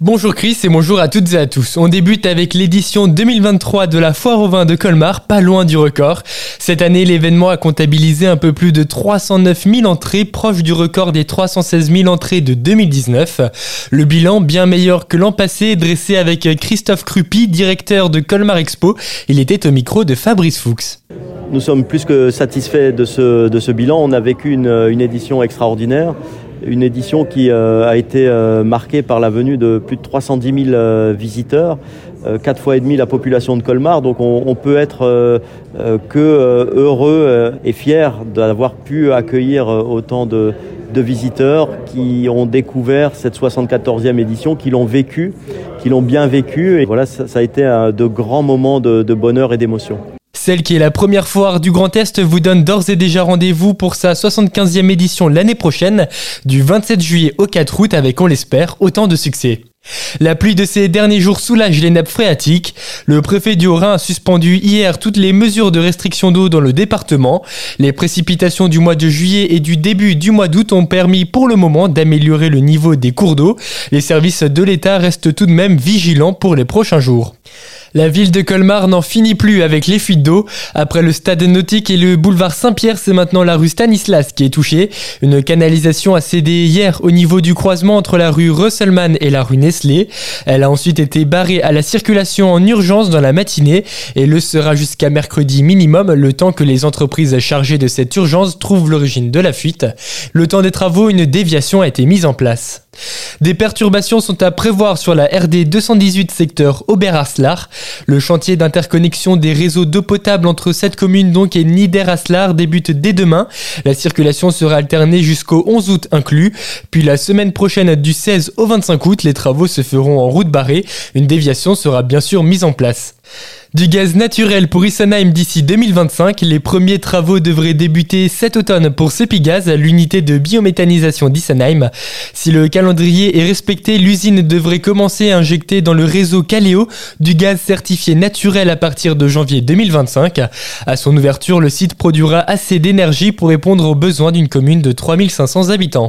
Bonjour Chris et bonjour à toutes et à tous. On débute avec l'édition 2023 de la Foire au vin de Colmar, pas loin du record. Cette année, l'événement a comptabilisé un peu plus de 309 000 entrées, proche du record des 316 000 entrées de 2019. Le bilan, bien meilleur que l'an passé, dressé avec Christophe Crupi, directeur de Colmar Expo. Il était au micro de Fabrice Fuchs. Nous sommes plus que satisfaits de ce, bilan. On a vécu une édition extraordinaire une édition qui euh, a été euh, marquée par la venue de plus de 310 000 euh, visiteurs, quatre fois et demi la population de Colmar. Donc on, peut être que heureux et fier d'avoir pu accueillir autant de, visiteurs qui ont découvert cette 74e édition, qui l'ont vécu, qui l'ont bien vécu. Et voilà, ça, a été de grands moments de bonheur et d'émotion. Celle qui est la première foire du Grand Est vous donne d'ores et déjà rendez-vous pour sa 75e édition l'année prochaine, du 27 juillet au 4 août avec, on l'espère, autant de succès. La pluie de ces derniers jours soulage les nappes phréatiques. Le préfet du Haut-Rhin a suspendu hier toutes les mesures de restriction d'eau dans le département. Les précipitations du mois de juillet et du début du mois d'août ont permis pour le moment d'améliorer le niveau des cours d'eau. Les services de l'État restent tout de même vigilants pour les prochains jours. La ville de Colmar n'en finit plus avec les fuites d'eau. Après le stade nautique et le boulevard Saint-Pierre, c'est maintenant la rue Stanislas qui est touchée. Une canalisation a cédé hier au niveau du croisement entre la rue Russellman et la rue Nestlé. Elle a ensuite été barrée à la circulation en urgence dans la matinée et le sera jusqu'à mercredi minimum, le temps que les entreprises chargées de cette urgence trouvent l'origine de la fuite. Le temps des travaux, une déviation a été mise en place. Des perturbations sont à prévoir sur la RD 218 secteur Aubert-Aslar. Le chantier d'interconnexion des réseaux d'eau potable entre cette commune donc et Nieder-Aslar débute dès demain. La circulation sera alternée jusqu'au 11 août inclus. Puis la semaine prochaine du 16 au 25 août, les travaux se feront en route barrée. Une déviation sera bien sûr mise en place. Du gaz naturel pour Isenheim d'ici 2025, les premiers travaux devraient débuter cet automne pour Sepigaz, l'unité de biométhanisation d'Isenheim. Si le calendrier est respecté, l'usine devrait commencer à injecter dans le réseau Caléo du gaz certifié naturel à partir de janvier 2025. À son ouverture, le site produira assez d'énergie pour répondre aux besoins d'une commune de 3500 habitants.